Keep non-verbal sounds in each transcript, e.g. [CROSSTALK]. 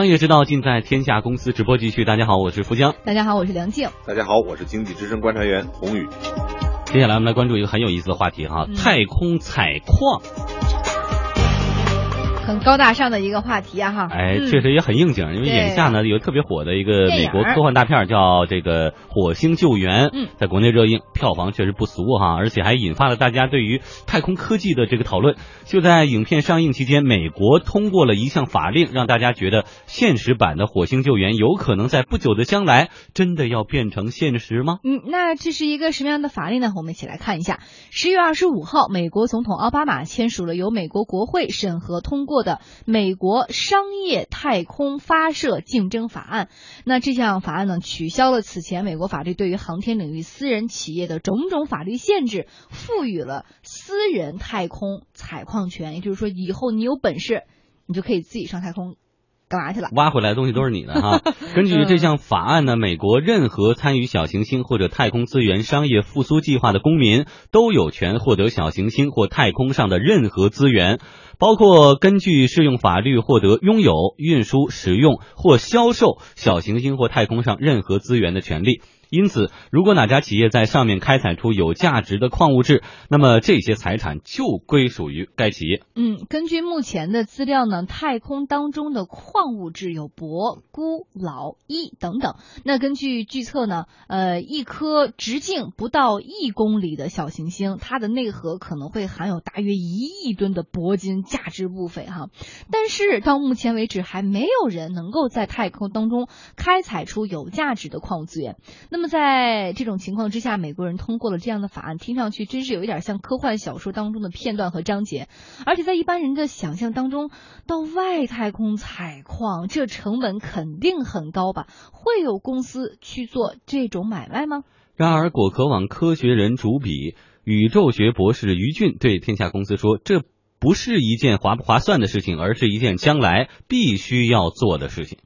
商业之道尽在天下公司直播继续。大家好，我是福江。大家好，我是梁静。大家好，我是经济之声观察员洪宇。接下来我们来关注一个很有意思的话题哈，太空采矿。很高大上的一个话题啊，哈！哎，确实也很应景，因为眼下呢有特别火的一个美国科幻大片叫这个《火星救援》，嗯在国内热映，票房确实不俗哈，而且还引发了大家对于太空科技的这个讨论。就在影片上映期间，美国通过了一项法令，让大家觉得现实版的《火星救援》有可能在不久的将来真的要变成现实吗？嗯，那这是一个什么样的法令呢？我们一起来看一下。十月二十五号，美国总统奥巴马签署了由美国国会审核通过。的美国商业太空发射竞争法案，那这项法案呢，取消了此前美国法律对于航天领域私人企业的种种法律限制，赋予了私人太空采矿权。也就是说，以后你有本事，你就可以自己上太空。干嘛去了？挖回来的东西都是你的哈。根据这项法案呢，美国任何参与小行星或者太空资源商业复苏计划的公民都有权获得小行星或太空上的任何资源，包括根据适用法律获得拥有、运输、使用或销售小行星或太空上任何资源的权利。因此，如果哪家企业在上面开采出有价值的矿物质，那么这些财产就归属于该企业。嗯，根据目前的资料呢，太空当中的矿物质有铂、钴、铑、铱等等。那根据预测呢，呃，一颗直径不到一公里的小行星，它的内核可能会含有大约一亿吨的铂金价值不菲哈。但是到目前为止，还没有人能够在太空当中开采出有价值的矿物资源。那那么在这种情况之下，美国人通过了这样的法案，听上去真是有一点像科幻小说当中的片段和章节。而且在一般人的想象当中，到外太空采矿，这成本肯定很高吧？会有公司去做这种买卖吗？然而，果壳网科学人主笔、宇宙学博士于俊对天下公司说：“这不是一件划不划算的事情，而是一件将来必须要做的事情。”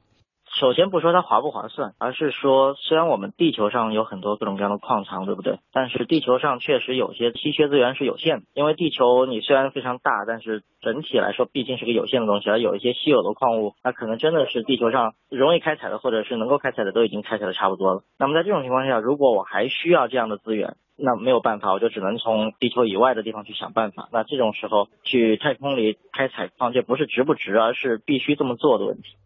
首先不说它划不划算，而是说，虽然我们地球上有很多各种各样的矿藏，对不对？但是地球上确实有些稀缺资源是有限的，因为地球你虽然非常大，但是整体来说毕竟是个有限的东西，而有一些稀有的矿物，那可能真的是地球上容易开采的，或者是能够开采的都已经开采的差不多了。那么在这种情况下，如果我还需要这样的资源，那没有办法，我就只能从地球以外的地方去想办法。那这种时候去太空里开采矿，这不是值不值，而是必须这么做的问题。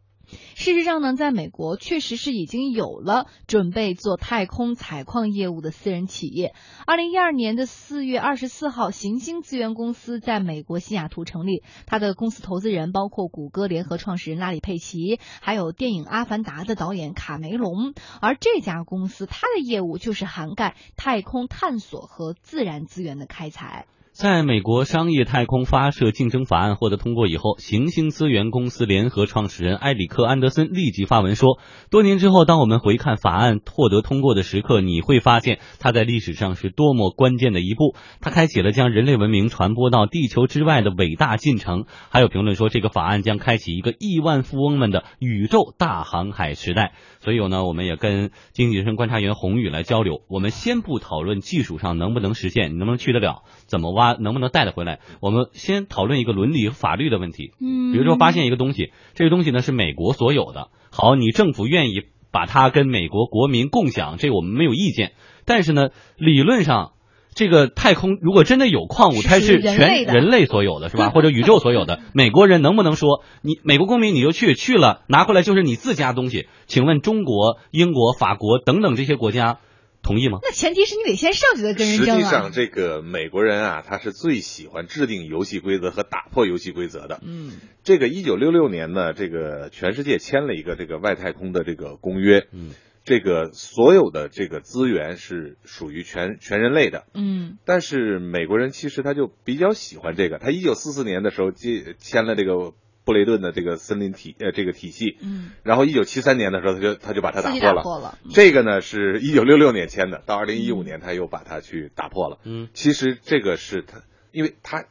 事实上呢，在美国确实是已经有了准备做太空采矿业务的私人企业。二零一二年的四月二十四号，行星资源公司在美国西雅图成立，它的公司投资人包括谷歌联合创始人拉里·佩奇，还有电影《阿凡达》的导演卡梅隆。而这家公司，它的业务就是涵盖太空探索和自然资源的开采。在美国商业太空发射竞争法案获得通过以后，行星资源公司联合创始人埃里克·安德森立即发文说：“多年之后，当我们回看法案获得通过的时刻，你会发现它在历史上是多么关键的一步。它开启了将人类文明传播到地球之外的伟大进程。”还有评论说，这个法案将开启一个亿万富翁们的宇宙大航海时代。所以呢，我们也跟经济之声观察员洪宇来交流。我们先不讨论技术上能不能实现，你能不能去得了，怎么挖。能不能带得回来？我们先讨论一个伦理和法律的问题。嗯，比如说发现一个东西，这个东西呢是美国所有的，好，你政府愿意把它跟美国国民共享，这个我们没有意见。但是呢，理论上，这个太空如果真的有矿物，它是全人类所有的，是吧？[LAUGHS] 或者宇宙所有的，美国人能不能说你美国公民你就去去了，拿回来就是你自家东西？请问中国、英国、法国等等这些国家？同意吗？那前提是你得先上去再跟人争实际上，这个美国人啊，他是最喜欢制定游戏规则和打破游戏规则的。嗯，这个一九六六年呢，这个全世界签了一个这个外太空的这个公约。嗯，这个所有的这个资源是属于全全人类的。嗯，但是美国人其实他就比较喜欢这个。他一九四四年的时候接签了这个。布雷顿的这个森林体呃这个体系，嗯，然后一九七三年的时候他就他就把它打破了，破了。这个呢是一九六六年签的，到二零一五年他又把它去打破了。嗯，其实这个是他，因为他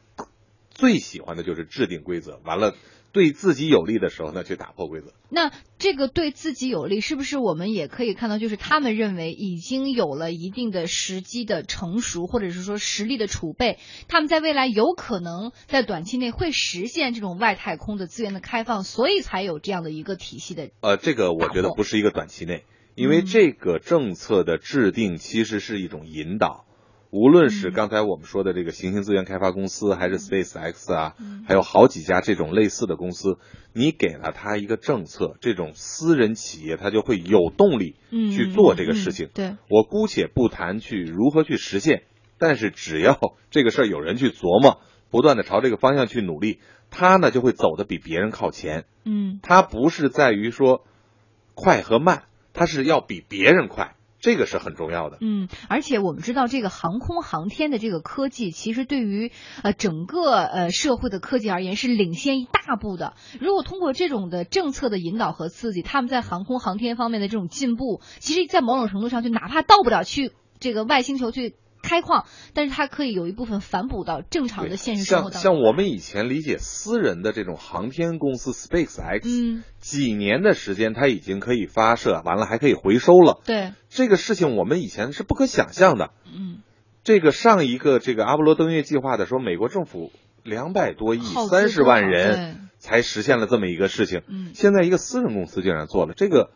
最喜欢的就是制定规则，完了对自己有利的时候呢，去打破规则。那这个对自己有利，是不是我们也可以看到，就是他们认为已经有了一定的时机的成熟，或者是说实力的储备，他们在未来有可能在短期内会实现这种外太空的资源的开放，所以才有这样的一个体系的。呃，这个我觉得不是一个短期内，因为这个政策的制定其实是一种引导。无论是刚才我们说的这个行星资源开发公司，还是 SpaceX 啊，还有好几家这种类似的公司，你给了他一个政策，这种私人企业他就会有动力去做这个事情。对，我姑且不谈去如何去实现，但是只要 [LAUGHS] 这个事儿有人去琢磨，不断的朝这个方向去努力，他呢就会走得比别人靠前。嗯，他不是在于说快和慢，他是要比别人快。这个是很重要的。嗯，而且我们知道，这个航空航天的这个科技，其实对于呃整个呃社会的科技而言是领先一大步的。如果通过这种的政策的引导和刺激，他们在航空航天方面的这种进步，其实，在某种程度上，就哪怕到不了去这个外星球去。开矿，但是它可以有一部分反哺到正常的现实生活当中。像像我们以前理解私人的这种航天公司 SpaceX，嗯，几年的时间它已经可以发射完了，还可以回收了。对，这个事情我们以前是不可想象的。嗯，这个上一个这个阿波罗登月计划的时候，美国政府两百多亿三十万人才实现了这么一个事情。嗯，现在一个私人公司竟然做了这个。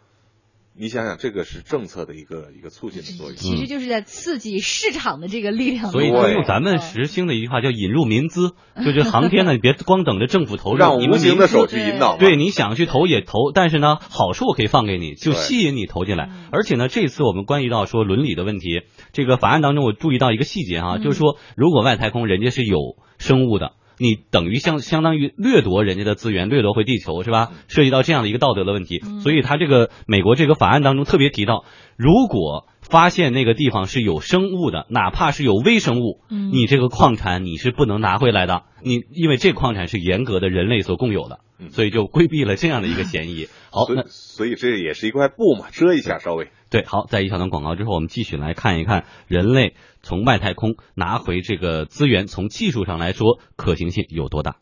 你想想，这个是政策的一个一个促进的作用，其实就是在刺激市场的这个力量。所以用咱们时兴的一句话叫引入民资，就是航天呢，你别光等着政府投入，让无形的手去引导。对，你想去投也投，但是呢，好处我可以放给你，就吸引你投进来。而且呢，这次我们关于到说伦理的问题，这个法案当中我注意到一个细节哈，就是说如果外太空人家是有生物的。你等于相相当于掠夺人家的资源，掠夺回地球是吧？涉及到这样的一个道德的问题，所以他这个美国这个法案当中特别提到，如果发现那个地方是有生物的，哪怕是有微生物，你这个矿产你是不能拿回来的，你因为这矿产是严格的人类所共有的，所以就规避了这样的一个嫌疑。好，那所以这也是一块布嘛，遮一下稍微。对，好，在一小段广告之后，我们继续来看一看人类从外太空拿回这个资源，从技术上来说可行性有多大。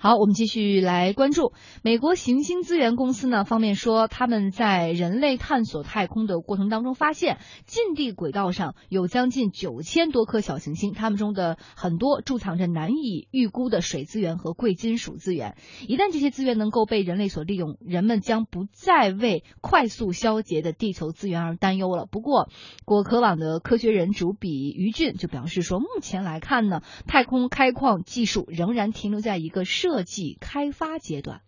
好，我们继续来关注美国行星资源公司呢方面说，他们在人类探索太空的过程当中发现，近地轨道上有将近九千多颗小行星，它们中的很多贮藏着难以预估的水资源和贵金属资源。一旦这些资源能够被人类所利用，人们将不再为快速消竭的地球资源而担忧了。不过，果壳网的科学人主笔于俊就表示说，目前来看呢，太空开矿技术仍然停留在一个设。设计开发阶段，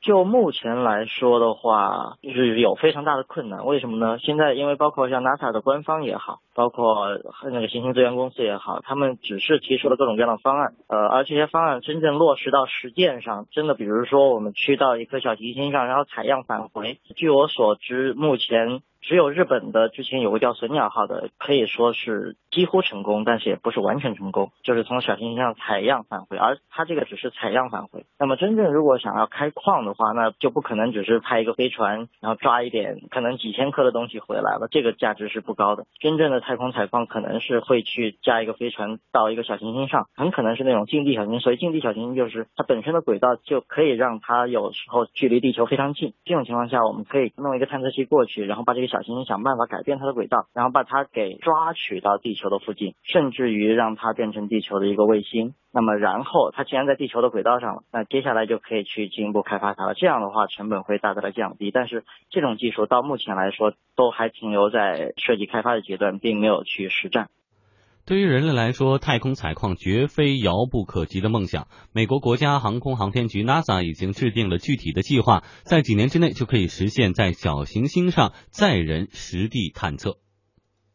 就目前来说的话，就是有非常大的困难。为什么呢？现在因为包括像 NASA 的官方也好，包括那个行星资源公司也好，他们只是提出了各种各样的方案，呃，而这些方案真正落实到实践上，真的，比如说我们去到一颗小行星上，然后采样返回，据我所知，目前。只有日本的之前有个叫“隼鸟号”的，可以说是几乎成功，但是也不是完全成功，就是从小行星上采样返回，而它这个只是采样返回。那么真正如果想要开矿的话，那就不可能只是派一个飞船，然后抓一点可能几千克的东西回来了，这个价值是不高的。真正的太空采矿可能是会去加一个飞船到一个小行星上，很可能是那种近地小行星。所以近地小行星就是它本身的轨道就可以让它有时候距离地球非常近。这种情况下，我们可以弄一个探测器过去，然后把这个。小行星想办法改变它的轨道，然后把它给抓取到地球的附近，甚至于让它变成地球的一个卫星。那么，然后它既然在地球的轨道上了，那接下来就可以去进一步开发它了。这样的话，成本会大大的降低。但是，这种技术到目前来说，都还停留在设计开发的阶段，并没有去实战。对于人类来说，太空采矿绝非遥不可及的梦想。美国国家航空航天局 NASA 已经制定了具体的计划，在几年之内就可以实现在小行星上载人实地探测。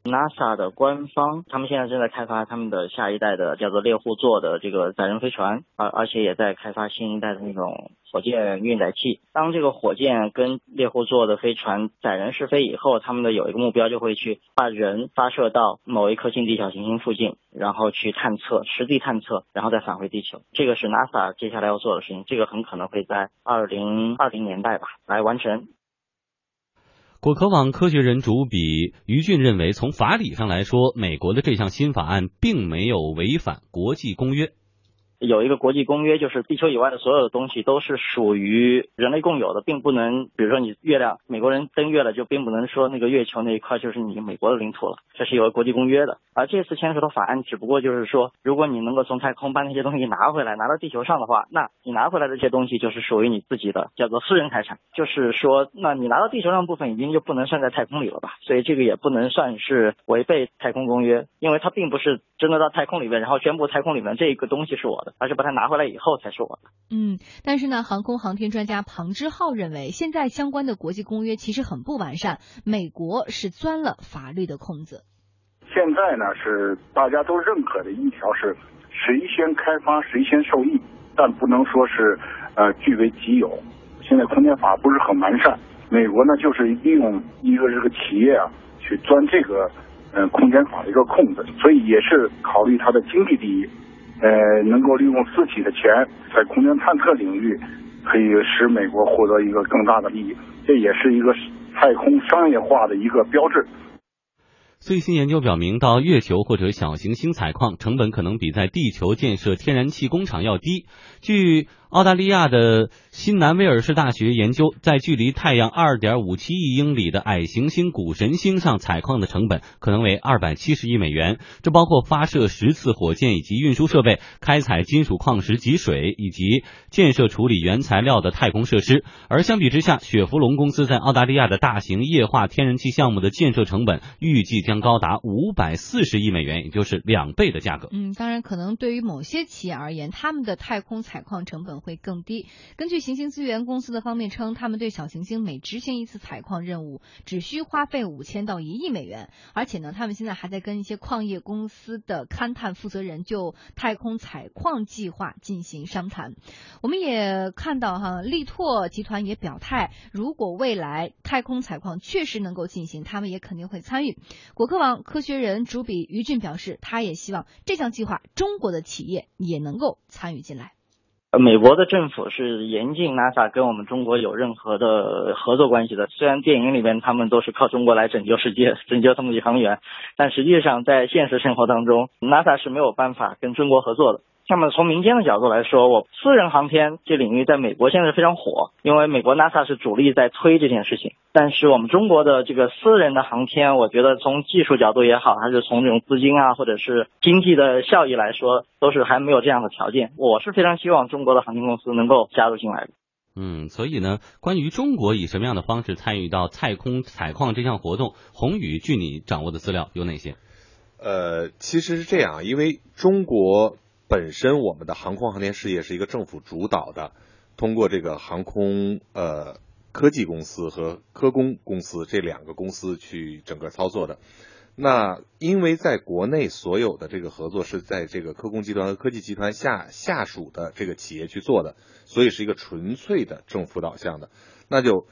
NASA 的官方，他们现在正在开发他们的下一代的叫做猎户座的这个载人飞船，而而且也在开发新一代的那种火箭运载器。当这个火箭跟猎户座的飞船载人试飞以后，他们的有一个目标就会去把人发射到某一颗近地小行星附近，然后去探测，实地探测，然后再返回地球。这个是 NASA 接下来要做的事情，这个很可能会在二零二零年代吧来完成。果壳网科学人主笔于俊认为，从法理上来说，美国的这项新法案并没有违反国际公约。有一个国际公约，就是地球以外的所有的东西都是属于人类共有的，并不能，比如说你月亮，美国人登月了，就并不能说那个月球那一块就是你美国的领土了，这是有国际公约的。而这次签署的法案，只不过就是说，如果你能够从太空把那些东西拿回来，拿到地球上的话，那你拿回来的这些东西就是属于你自己的，叫做私人财产。就是说，那你拿到地球上部分已经就不能算在太空里了吧？所以这个也不能算是违背太空公约，因为它并不是真的到太空里面，然后宣布太空里面这个东西是我的，而是把它拿回来以后才是我的。嗯，但是呢，航空航天专家庞之浩认为，现在相关的国际公约其实很不完善，美国是钻了法律的空子。现在呢，是大家都认可的一条是谁先开发谁先受益，但不能说是呃据为己有。现在空间法不是很完善，美国呢就是利用一个这个企业啊去钻这个嗯空间法的一个空子，所以也是考虑它的经济利益，呃能够利用自己的钱在空间探测领域可以使美国获得一个更大的利益，这也是一个太空商业化的一个标志。最新研究表明，到月球或者小行星采矿成本可能比在地球建设天然气工厂要低。据澳大利亚的新南威尔士大学研究，在距离太阳二点五七亿英里的矮行星谷神星上采矿的成本可能为二百七十亿美元，这包括发射十次火箭以及运输设备、开采金属矿石及水以及建设处理原材料的太空设施。而相比之下，雪佛龙公司在澳大利亚的大型液化天然气项目的建设成本预计将高达五百四十亿美元，也就是两倍的价格。嗯，当然，可能对于某些企业而言，他们的太空采矿成本会更低。根据行星资源公司的方面称，他们对小行星每执行一次采矿任务只需花费五千到一亿美元，而且呢，他们现在还在跟一些矿业公司的勘探负责人就太空采矿计划进行商谈。我们也看到哈，力拓集团也表态，如果未来太空采矿确实能够进行，他们也肯定会参与。果壳网科学人主笔于俊表示，他也希望这项计划中国的企业也能够参与进来。呃，美国的政府是严禁 NASA 跟我们中国有任何的合作关系的。虽然电影里面他们都是靠中国来拯救世界、[LAUGHS] 拯救他们宇航员，但实际上在现实生活当中，NASA 是没有办法跟中国合作的。那么从民间的角度来说，我私人航天这领域在美国现在非常火，因为美国 NASA 是主力在推这件事情。但是我们中国的这个私人的航天，我觉得从技术角度也好，还是从这种资金啊，或者是经济的效益来说，都是还没有这样的条件。我是非常希望中国的航天公司能够加入进来的。嗯，所以呢，关于中国以什么样的方式参与到太空采矿这项活动，宏宇，据你掌握的资料有哪些？呃，其实是这样，因为中国。本身我们的航空航天事业是一个政府主导的，通过这个航空呃科技公司和科工公司这两个公司去整个操作的。那因为在国内所有的这个合作是在这个科工集团和科技集团下下属的这个企业去做的，所以是一个纯粹的政府导向的。那就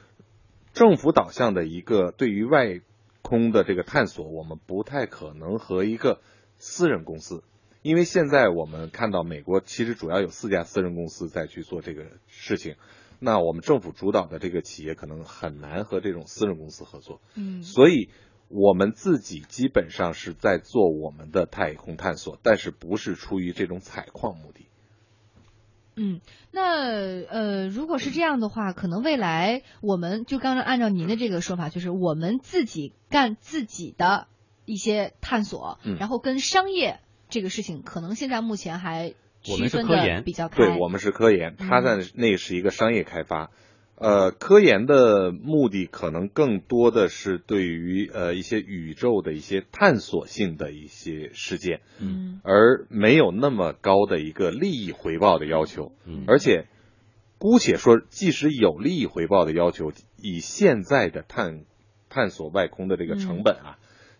政府导向的一个对于外空的这个探索，我们不太可能和一个私人公司。因为现在我们看到美国其实主要有四家私人公司在去做这个事情，那我们政府主导的这个企业可能很难和这种私人公司合作，嗯，所以我们自己基本上是在做我们的太空探索，但是不是出于这种采矿目的。嗯，那呃，如果是这样的话，可能未来我们就刚刚按照您的这个说法，就是我们自己干自己的一些探索，嗯，然后跟商业。这个事情可能现在目前还区分的比较开，对我们是科研，它在那是一个商业开发。呃，科研的目的可能更多的是对于呃一些宇宙的一些探索性的一些事件，嗯，而没有那么高的一个利益回报的要求，嗯，而且姑且说，即使有利益回报的要求，以现在的探探索外空的这个成本啊。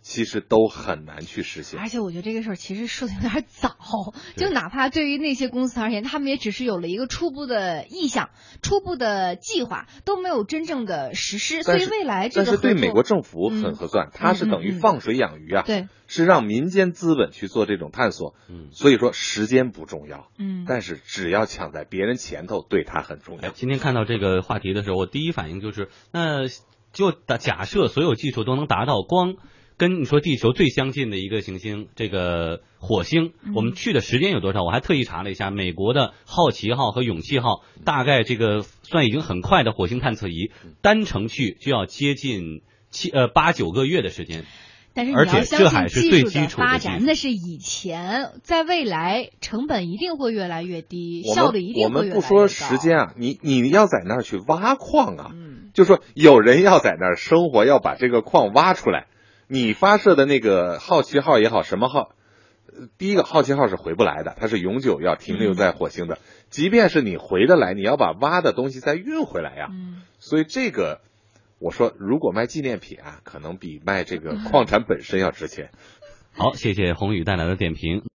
其实都很难去实现，而且我觉得这个事儿其实说的有点早，就哪怕对于那些公司而言，他们也只是有了一个初步的意向、初步的计划，都没有真正的实施。所以未来这个，但是对美国政府很合算，它是等于放水养鱼啊，对，是让民间资本去做这种探索。嗯，所以说时间不重要，嗯，但是只要抢在别人前头，对它很重要。今天看到这个话题的时候，我第一反应就是，那就假设所有技术都能达到光。跟你说地球最相近的一个行星，这个火星，我们去的时间有多少？我还特意查了一下，美国的好奇号和勇气号，大概这个算已经很快的火星探测仪，单程去就要接近七呃八九个月的时间。但是你而且要这还是相信技术最基础的发展，那是以前，在未来成本一定会越来越低，效率一定我会越来越高。们不说时间啊，你你要在那儿去挖矿啊，嗯，就说有人要在那儿生活，要把这个矿挖出来。你发射的那个好奇号也好，什么号，呃第一个好奇号是回不来的，它是永久要停留在火星的。即便是你回得来，你要把挖的东西再运回来呀。嗯所以这个，我说如果卖纪念品啊，可能比卖这个矿产本身要值钱。好，谢谢宏宇带来的点评。